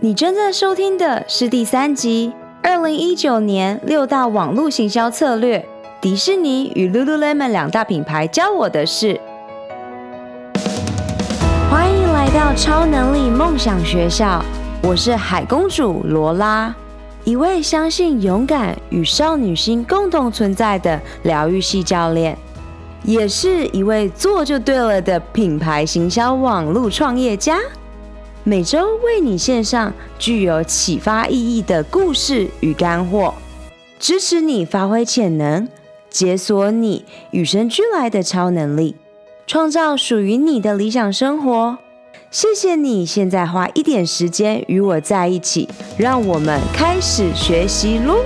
你正在收听的是第三集，二零一九年六大网络行销策略，迪士尼与 Lululemon 两大品牌教我的事。欢迎来到超能力梦想学校，我是海公主罗拉，一位相信勇敢与少女心共同存在的疗愈系教练，也是一位做就对了的品牌行销网络创业家。每周为你献上具有启发意义的故事与干货，支持你发挥潜能，解锁你与生俱来的超能力，创造属于你的理想生活。谢谢你现在花一点时间与我在一起，让我们开始学习喽！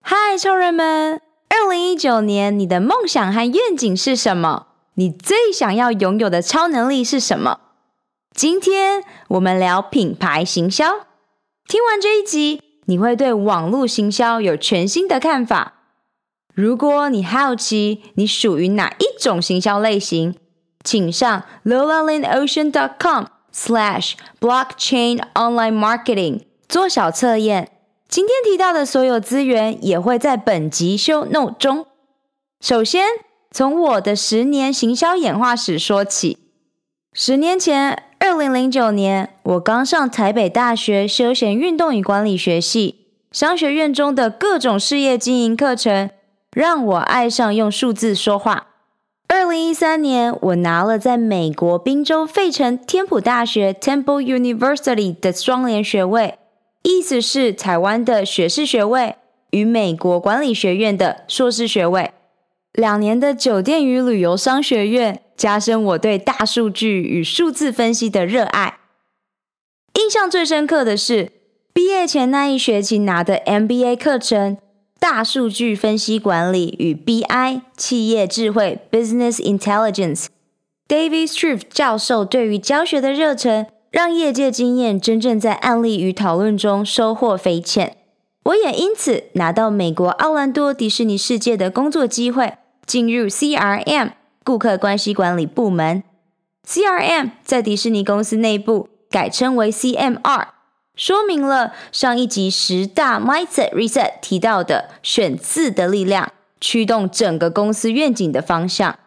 嗨，超人们！二零一九年你的梦想和愿景是什么？你最想要拥有的超能力是什么？今天我们聊品牌行销。听完这一集，你会对网络行销有全新的看法。如果你好奇你属于哪一种行销类型，请上 lolalindocean.com slash blockchain online marketing 做小测验。今天提到的所有资源也会在本集 show note 中。首先，从我的十年行销演化史说起。十年前，二零零九年，我刚上台北大学休闲运动与管理学系，商学院中的各种事业经营课程，让我爱上用数字说话。二零一三年，我拿了在美国宾州费城天普大学 （Temple University） 的双联学位，意思是台湾的学士学位与美国管理学院的硕士学位。两年的酒店与旅游商学院。加深我对大数据与数字分析的热爱。印象最深刻的是毕业前那一学期拿的 MBA 课程《大数据分析管理与 BI 企业智慧 Business Intelligence》。David Strauss 教授对于教学的热忱，让业界经验真正在案例与讨论中收获匪浅。我也因此拿到美国奥兰多迪士尼世界的工作机会，进入 CRM。顾客关系管理部门 （CRM） 在迪士尼公司内部改称为 CMR，说明了上一集十大 Mindset Reset 提到的选字的力量，驱动整个公司愿景的方向。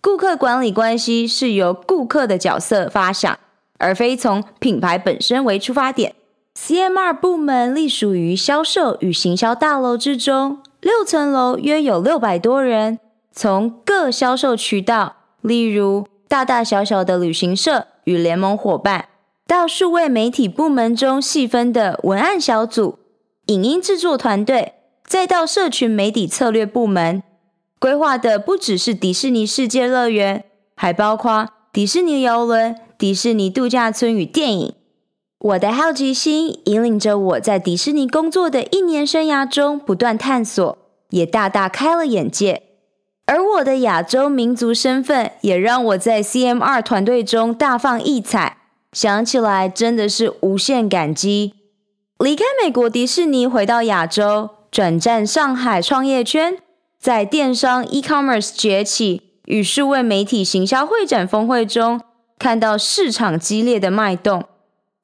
顾客管理关系是由顾客的角色发想，而非从品牌本身为出发点。CMR 部门隶属于销售与行销大楼之中，六层楼约有六百多人。从各销售渠道，例如大大小小的旅行社与联盟伙伴，到数位媒体部门中细分的文案小组、影音制作团队，再到社群媒体策略部门，规划的不只是迪士尼世界乐园，还包括迪士尼游轮、迪士尼度假村与电影。我的好奇心引领着我在迪士尼工作的一年生涯中不断探索，也大大开了眼界。而我的亚洲民族身份也让我在 CMR 团队中大放异彩，想起来真的是无限感激。离开美国迪士尼，回到亚洲，转战上海创业圈，在电商 e-commerce 崛起与数位媒体行销会展峰会中，看到市场激烈的脉动，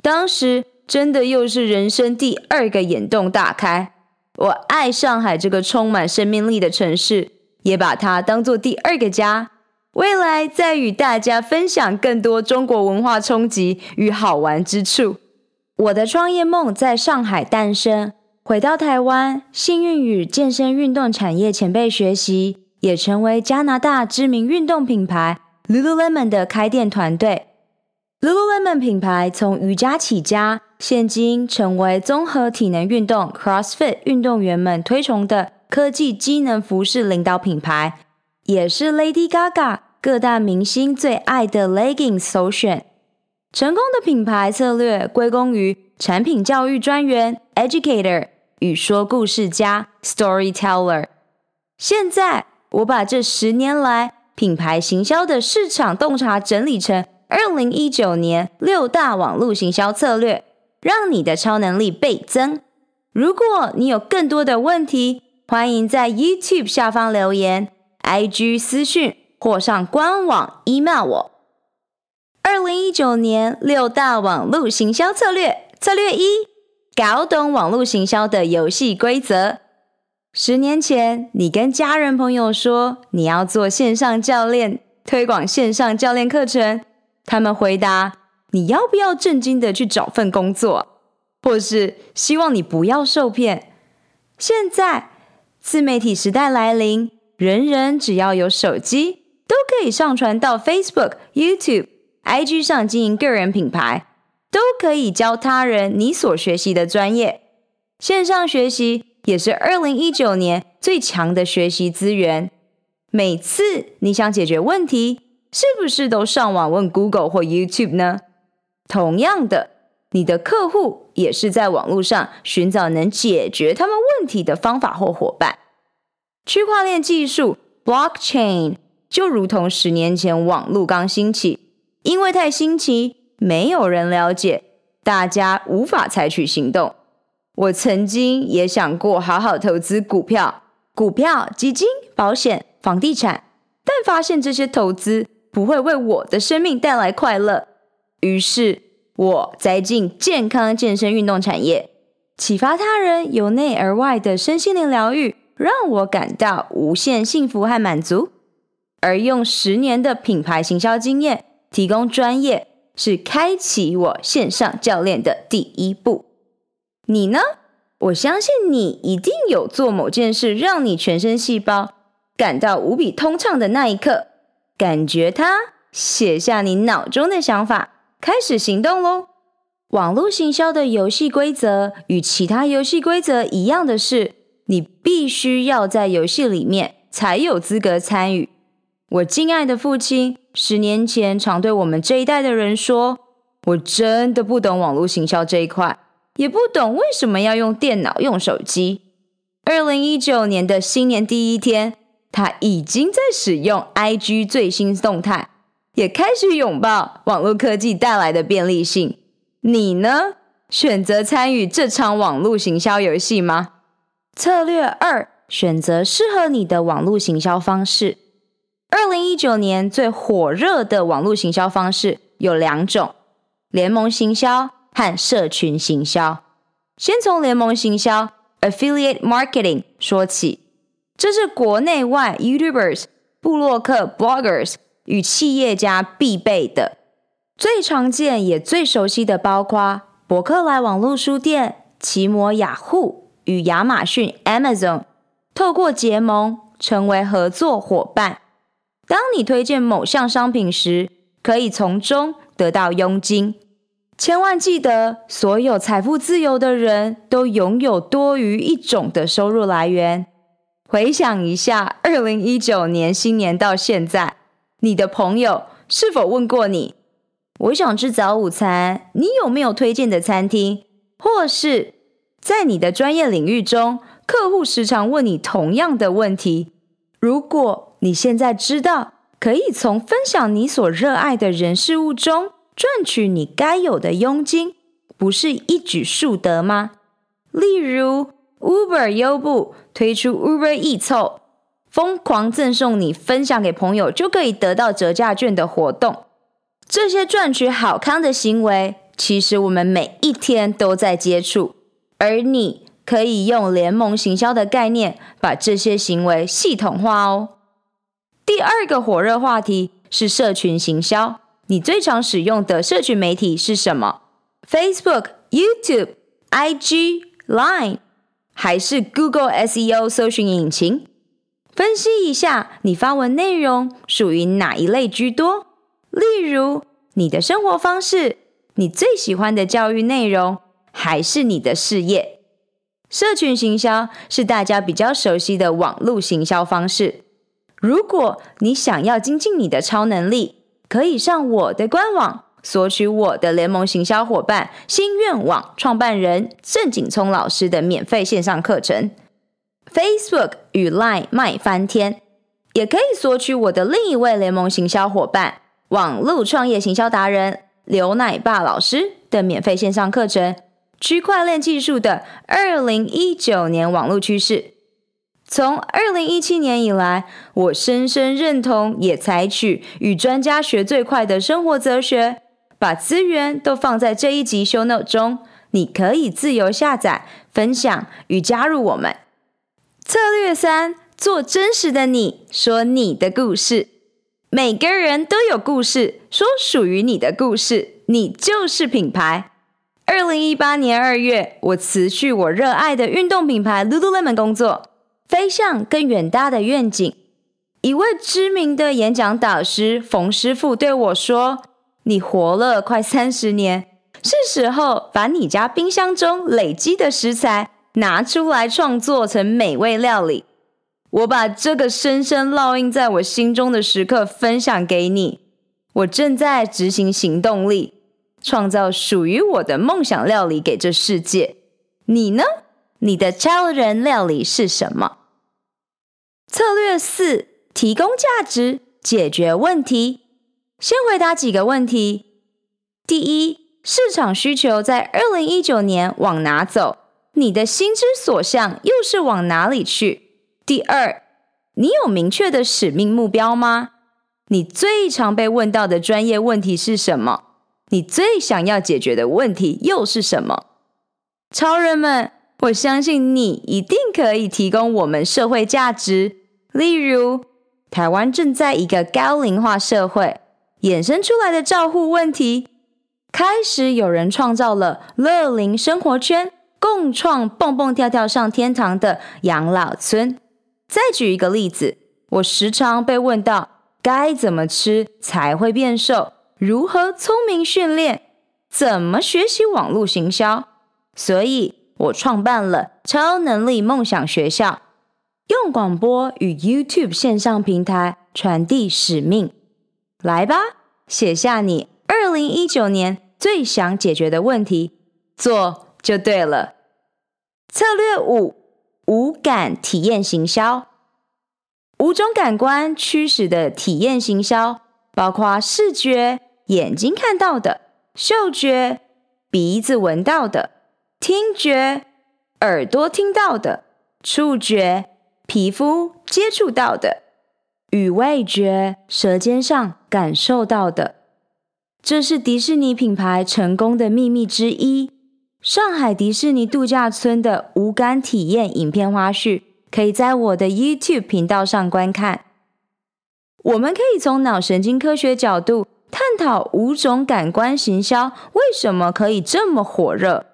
当时真的又是人生第二个眼洞大开。我爱上海这个充满生命力的城市。也把它当做第二个家，未来再与大家分享更多中国文化冲击与好玩之处。我的创业梦在上海诞生，回到台湾，幸运与健身运动产业前辈学习，也成为加拿大知名运动品牌 Lululemon 的开店团队。Lululemon 品牌从瑜伽起家，现今成为综合体能运动 CrossFit 运动员们推崇的。科技机能服饰领导品牌，也是 Lady Gaga 各大明星最爱的 leggings 首选。成功的品牌策略归功于产品教育专员 educator 与说故事家 storyteller。现在我把这十年来品牌行销的市场洞察整理成二零一九年六大网络行销策略，让你的超能力倍增。如果你有更多的问题，欢迎在 YouTube 下方留言、IG 私讯或上官网 email 我。二零一九年六大网络行销策略，策略一：搞懂网络行销的游戏规则。十年前，你跟家人朋友说你要做线上教练，推广线上教练课程，他们回答：你要不要正经的去找份工作？或是希望你不要受骗。现在，自媒体时代来临，人人只要有手机，都可以上传到 Facebook、YouTube、IG 上经营个人品牌，都可以教他人你所学习的专业。线上学习也是二零一九年最强的学习资源。每次你想解决问题，是不是都上网问 Google 或 YouTube 呢？同样的。你的客户也是在网络上寻找能解决他们问题的方法或伙伴。区块链技术 （Blockchain） 就如同十年前网络刚兴起，因为太新奇，没有人了解，大家无法采取行动。我曾经也想过好好投资股票、股票、基金、保险、房地产，但发现这些投资不会为我的生命带来快乐，于是。我栽进健康健身运动产业，启发他人由内而外的身心灵疗愈，让我感到无限幸福和满足。而用十年的品牌行销经验提供专业，是开启我线上教练的第一步。你呢？我相信你一定有做某件事，让你全身细胞感到无比通畅的那一刻，感觉它，写下你脑中的想法。开始行动喽！网络行销的游戏规则与其他游戏规则一样的是，你必须要在游戏里面才有资格参与。我敬爱的父亲十年前常对我们这一代的人说：“我真的不懂网络行销这一块，也不懂为什么要用电脑、用手机。”二零一九年的新年第一天，他已经在使用 IG 最新动态。也开始拥抱网络科技带来的便利性。你呢？选择参与这场网络行销游戏吗？策略二：选择适合你的网络行销方式。二零一九年最火热的网络行销方式有两种：联盟行销和社群行销。先从联盟行销 （Affiliate Marketing） 说起，这是国内外 YouTubers、部落客、Bloggers。与企业家必备的，最常见也最熟悉的，包括博客来网络书店、奇摩雅虎与亚马逊 Amazon，透过结盟成为合作伙伴。当你推荐某项商品时，可以从中得到佣金。千万记得，所有财富自由的人都拥有多于一种的收入来源。回想一下，二零一九年新年到现在。你的朋友是否问过你？我想吃早午餐，你有没有推荐的餐厅？或是在你的专业领域中，客户时常问你同样的问题。如果你现在知道可以从分享你所热爱的人事物中赚取你该有的佣金，不是一举数得吗？例如，Uber 优步推出 Uber Eats 后。疯狂赠送你分享给朋友就可以得到折价券的活动，这些赚取好康的行为，其实我们每一天都在接触，而你可以用联盟行销的概念，把这些行为系统化哦。第二个火热话题是社群行销，你最常使用的社群媒体是什么？Facebook、YouTube、IG、Line，还是 Google SEO 搜寻引擎？分析一下，你发文内容属于哪一类居多？例如，你的生活方式、你最喜欢的教育内容，还是你的事业？社群行销是大家比较熟悉的网络行销方式。如果你想要精进你的超能力，可以上我的官网索取我的联盟行销伙伴心愿网创办人郑景聪老师的免费线上课程。Facebook 与 Line 卖翻天，也可以索取我的另一位联盟行销伙伴、网络创业行销达人刘奶爸老师的免费线上课程《区块链技术的二零一九年网络趋势》。从二零一七年以来，我深深认同，也采取与专家学最快的生活哲学，把资源都放在这一集 Show Note 中，你可以自由下载、分享与加入我们。策略三：做真实的你，说你的故事。每个人都有故事，说属于你的故事，你就是品牌。二零一八年二月，我辞去我热爱的运动品牌 Lululemon 工作，飞向更远大的愿景。一位知名的演讲导师冯师傅对我说：“你活了快三十年，是时候把你家冰箱中累积的食材拿出来创作成美味料理。”我把这个深深烙印在我心中的时刻分享给你。我正在执行行动力，创造属于我的梦想料理给这世界。你呢？你的超人料理是什么？策略四：提供价值，解决问题。先回答几个问题。第一，市场需求在二零一九年往哪走？你的心之所向又是往哪里去？第二，你有明确的使命目标吗？你最常被问到的专业问题是什么？你最想要解决的问题又是什么？超人们，我相信你一定可以提供我们社会价值。例如，台湾正在一个高龄化社会衍生出来的照护问题，开始有人创造了乐龄生活圈，共创蹦蹦跳跳上天堂的养老村。再举一个例子，我时常被问到该怎么吃才会变瘦，如何聪明训练，怎么学习网络行销，所以我创办了超能力梦想学校，用广播与 YouTube 线上平台传递使命。来吧，写下你二零一九年最想解决的问题，做就对了。策略五。五感体验行销，五种感官驱使的体验行销，包括视觉（眼睛看到的）、嗅觉（鼻子闻到的）、听觉（耳朵听到的）、触觉（皮肤接触到的）与味觉（舌尖上感受到的）。这是迪士尼品牌成功的秘密之一。上海迪士尼度假村的五感体验影片花絮，可以在我的 YouTube 频道上观看。我们可以从脑神经科学角度探讨五种感官行销为什么可以这么火热。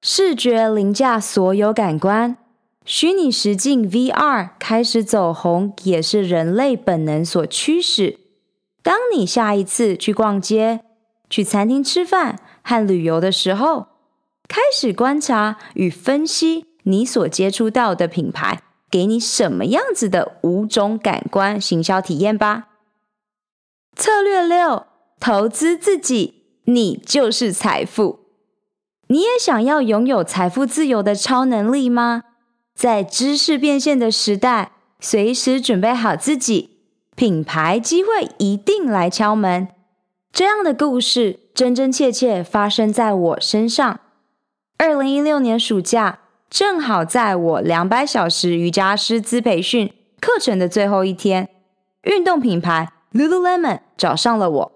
视觉凌驾所有感官，虚拟实境 VR 开始走红，也是人类本能所驱使。当你下一次去逛街、去餐厅吃饭和旅游的时候，开始观察与分析你所接触到的品牌给你什么样子的五种感官行销体验吧。策略六：投资自己，你就是财富。你也想要拥有财富自由的超能力吗？在知识变现的时代，随时准备好自己，品牌机会一定来敲门。这样的故事真真切切发生在我身上。二零一六年暑假，正好在我两百小时瑜伽师资培训课程的最后一天，运动品牌 Lululemon 找上了我。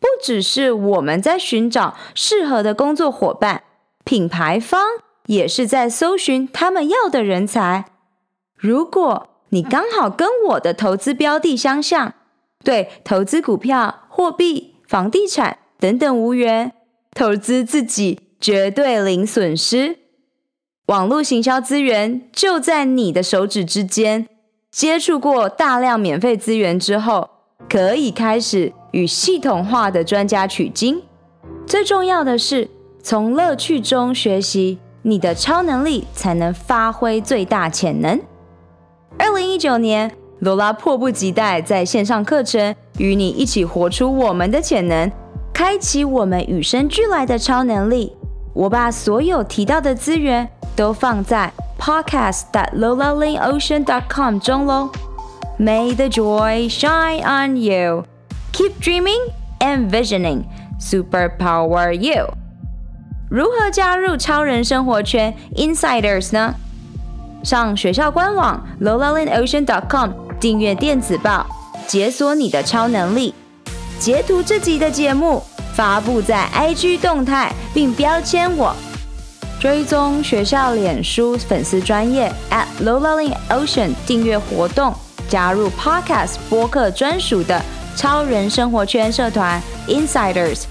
不只是我们在寻找适合的工作伙伴，品牌方也是在搜寻他们要的人才。如果你刚好跟我的投资标的相像，对投资股票、货币、房地产等等无缘，投资自己。绝对零损失，网络行销资源就在你的手指之间。接触过大量免费资源之后，可以开始与系统化的专家取经。最重要的是，从乐趣中学习，你的超能力才能发挥最大潜能。二零一九年，罗拉迫不及待在线上课程与你一起活出我们的潜能，开启我们与生俱来的超能力。我把所有提到的资源都放在 podcast.lolalineocean.com 中喽。May the joy shine on you. Keep dreaming and visioning. Superpower you. 如何加入超人生活圈 Insiders 呢？上学校官网 lolalineocean.com 订阅电子报，解锁你的超能力。截图这集的节目发布在 IG 动态。并标签我。追踪学校脸书粉丝专业 at lowlearning ocean 订阅活动，加入 Podcast 播客专属的超人生活圈社团 Insiders。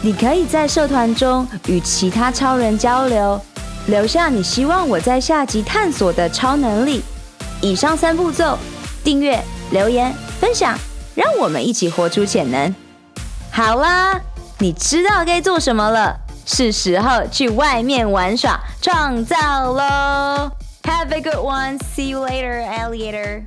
你可以在社团中与其他超人交流，留下你希望我在下集探索的超能力。以上三步骤：订阅、留言、分享，让我们一起活出潜能。好啦，你知道该做什么了，是时候去外面玩耍、创造喽！Have a good one. See you later, alligator.